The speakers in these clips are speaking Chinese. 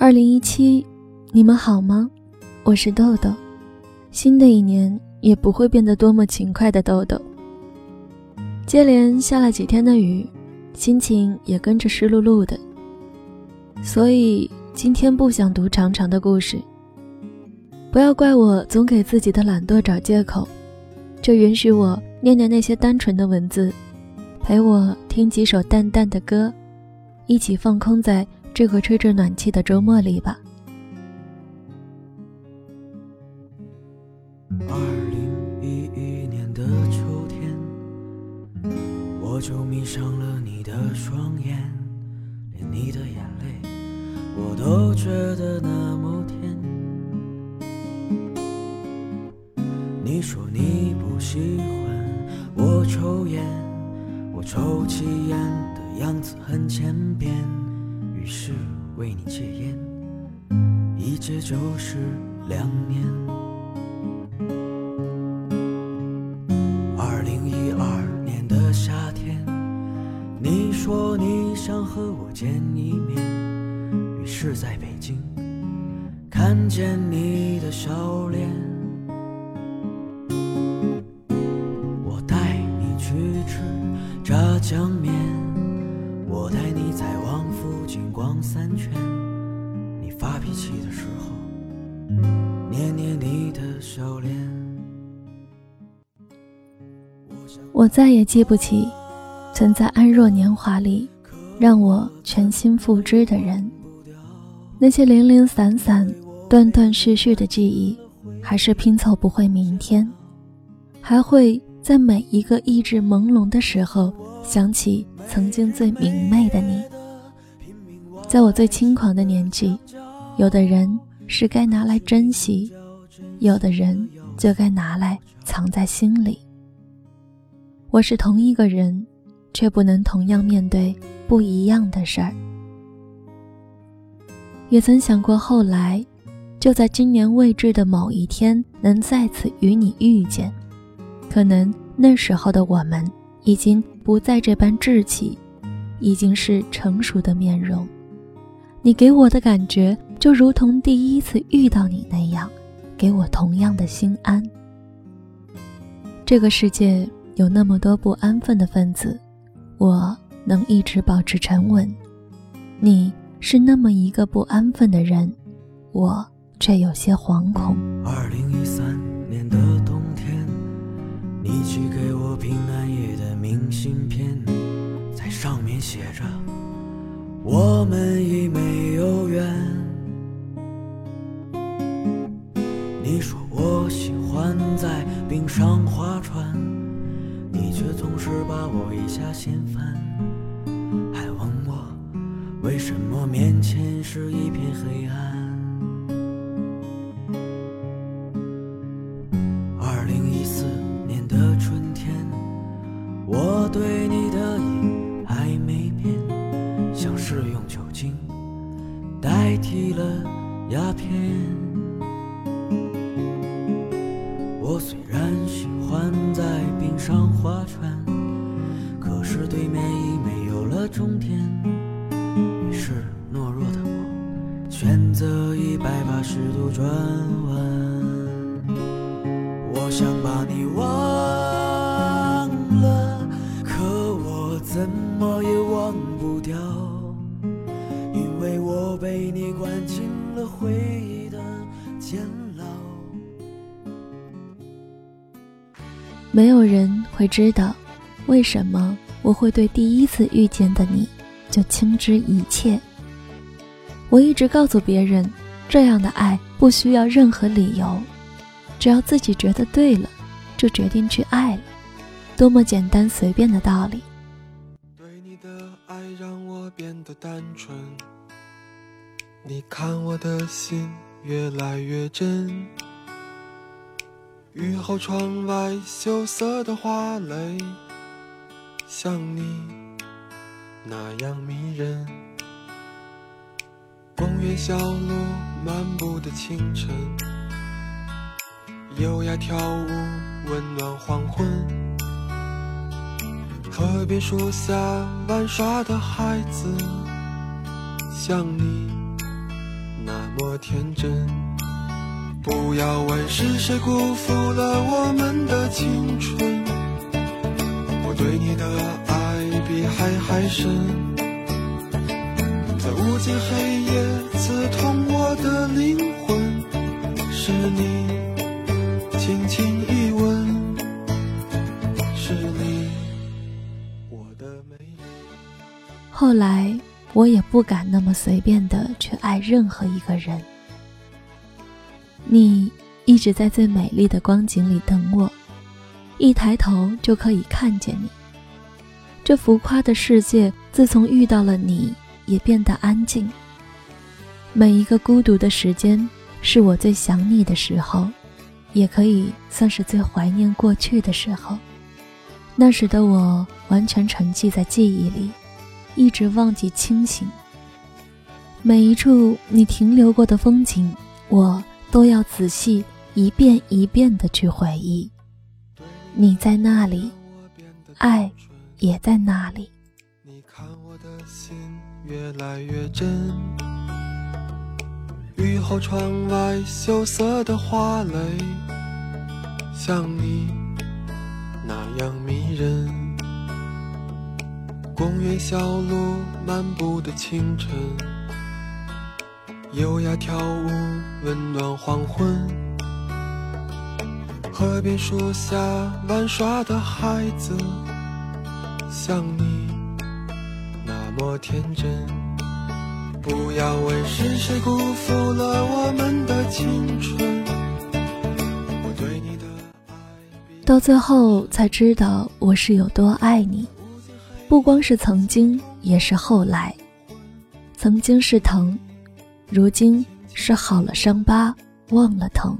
二零一七，你们好吗？我是豆豆。新的一年也不会变得多么勤快的豆豆。接连下了几天的雨，心情也跟着湿漉漉的。所以今天不想读长长的故事。不要怪我总给自己的懒惰找借口，就允许我念念那些单纯的文字，陪我听几首淡淡的歌，一起放空在。这个吹着暖气的周末里吧。二零一一年的秋天，我就迷上了你的双眼，连你的眼泪我都觉得那么甜。你说你不喜欢我抽烟，我抽起烟的样子很欠。为你戒烟，一戒就是两年。二零一二年的夏天，你说你想和我见一面，于是在北京看见你的笑脸。三圈，你发脾气的时候，捏捏你的笑脸。我再也记不起，曾在安若年华里让我全心付之的人。那些零零散散、断断续续的记忆，还是拼凑不会明天，还会在每一个意志朦胧的时候，想起曾经最明媚的你。在我最轻狂的年纪，有的人是该拿来珍惜，有的人就该拿来藏在心里。我是同一个人，却不能同样面对不一样的事儿。也曾想过后来，就在今年未知的某一天，能再次与你遇见。可能那时候的我们，已经不再这般稚气，已经是成熟的面容。你给我的感觉就如同第一次遇到你那样，给我同样的心安。这个世界有那么多不安分的分子，我能一直保持沉稳。你是那么一个不安分的人，我却有些惶恐。二零一三年的冬天，你寄给我平安夜的明信片，在上面写着。我们已没有缘。你说我喜欢在冰上划船，你却总是把我一下掀翻，还问我为什么面前是一片黑暗。二零一四年的春天，我对是对面已没有了终点。于是懦弱的我选择一百八十度转弯。我想把你忘了，可我怎么也忘不掉。因为我被你关进了回忆的监牢。没有人会知道，为什么我会对第一次遇见的你就倾知一切。我一直告诉别人，这样的爱不需要任何理由，只要自己觉得对了，就决定去爱了。多么简单随便的道理。对你的爱让我变得单纯。你看我的心越来越真，雨后窗外羞涩的花蕾，像你那样迷人。公园小路漫步的清晨，优雅跳舞温暖黄昏。河边树下玩耍的孩子，像你那。么天真。不要问是谁辜负了我们的青春，爱比海还深，在无尽黑夜刺痛我的灵魂，是你轻轻一吻，是你我的美。后来，我也不敢那么随便的去爱任何一个人。你一直在最美丽的光景里等我，一抬头就可以看见你。这浮夸的世界，自从遇到了你，也变得安静。每一个孤独的时间，是我最想你的时候，也可以算是最怀念过去的时候。那时的我，完全沉寂在记忆里，一直忘记清醒。每一处你停留过的风景，我。都要仔细一遍一遍的去回忆，你在那里，爱也在那里。你看我的心越来越真，雨后窗外羞涩的花蕾，像你那样迷人。公园小路漫步的清晨。优雅跳舞，温暖黄昏。河边树下玩耍的孩子，像你那么天真。不要问是谁辜负了我们的青春。我对你的爱，到最后才知道我是有多爱你。不光是曾经，也是后来。曾经是疼。如今是好了伤疤忘了疼，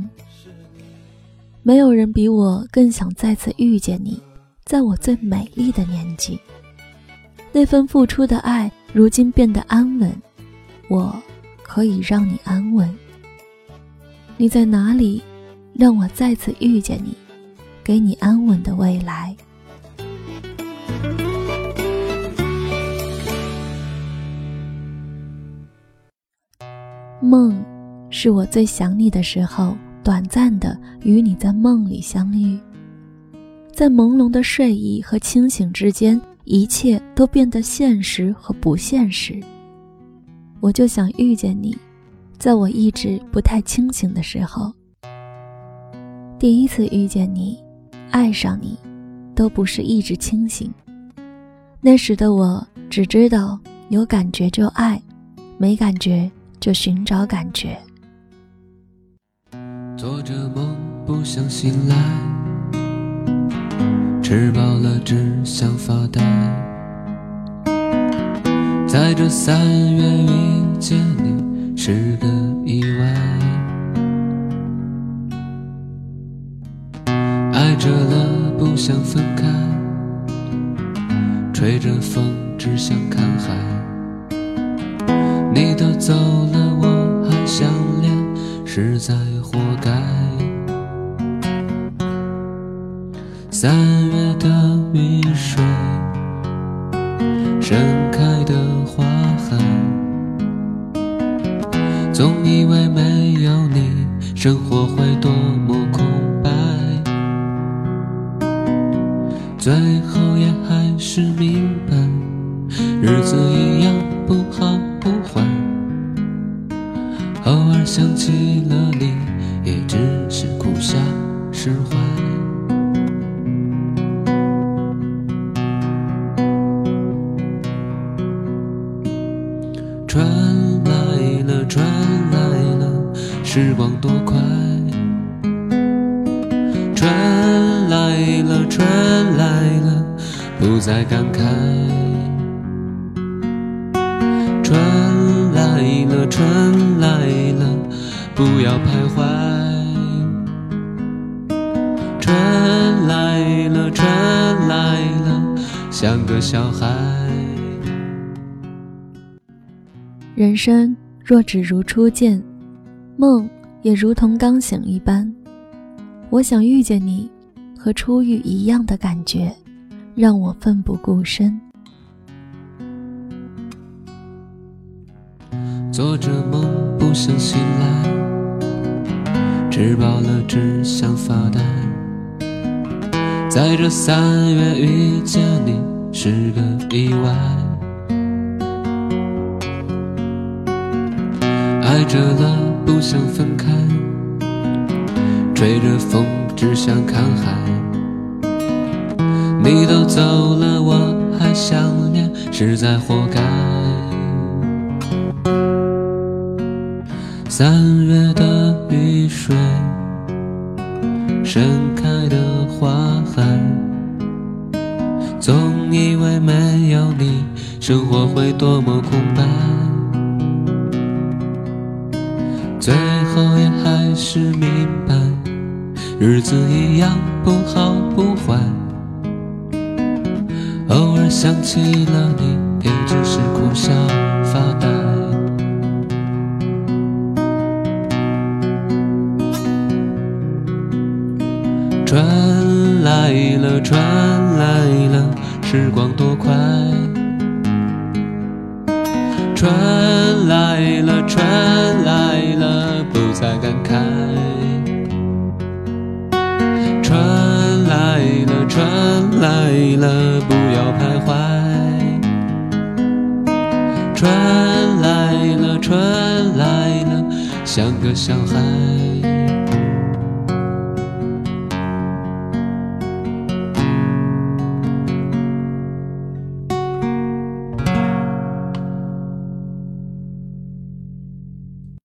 没有人比我更想再次遇见你，在我最美丽的年纪。那份付出的爱，如今变得安稳，我可以让你安稳。你在哪里？让我再次遇见你，给你安稳的未来。梦，是我最想你的时候，短暂的与你在梦里相遇。在朦胧的睡意和清醒之间，一切都变得现实和不现实。我就想遇见你，在我一直不太清醒的时候。第一次遇见你，爱上你，都不是一直清醒。那时的我只知道有感觉就爱，没感觉。就寻找感觉。做着梦不想醒来，吃饱了只想发呆。在这三月遇见你是个意外，爱着了不想分开，吹着风只想看海。你都走了，我还想恋，实在活该。三月的雨水，盛开的花海，总以为没有你，生活会多么空白。最后也还是明白，日子一样不好不坏，偶尔。想起了你，传来了，传来了，时光多快。传来了，传来了，不再感慨。传来了，传来了。不要徘徊，春来了，春来了，像个小孩。人生若只如初见，梦也如同刚醒一般。我想遇见你，和初遇一样的感觉，让我奋不顾身。做着梦。不想醒来，吃饱了只想发呆。在这三月遇见你是个意外，爱着了不想分开，吹着风只想看海。你都走了，我还想念，实在活该。三月的雨水，盛开的花海，总以为没有你，生活会多么空白。最后也还是明白，日子一样不好不坏。偶尔想起了你，也只是苦笑发呆。春来了，春来了，时光多快。春来了，春来了，不再感慨。春来了，春来了，不要徘徊。春来了，春来了，像个小孩。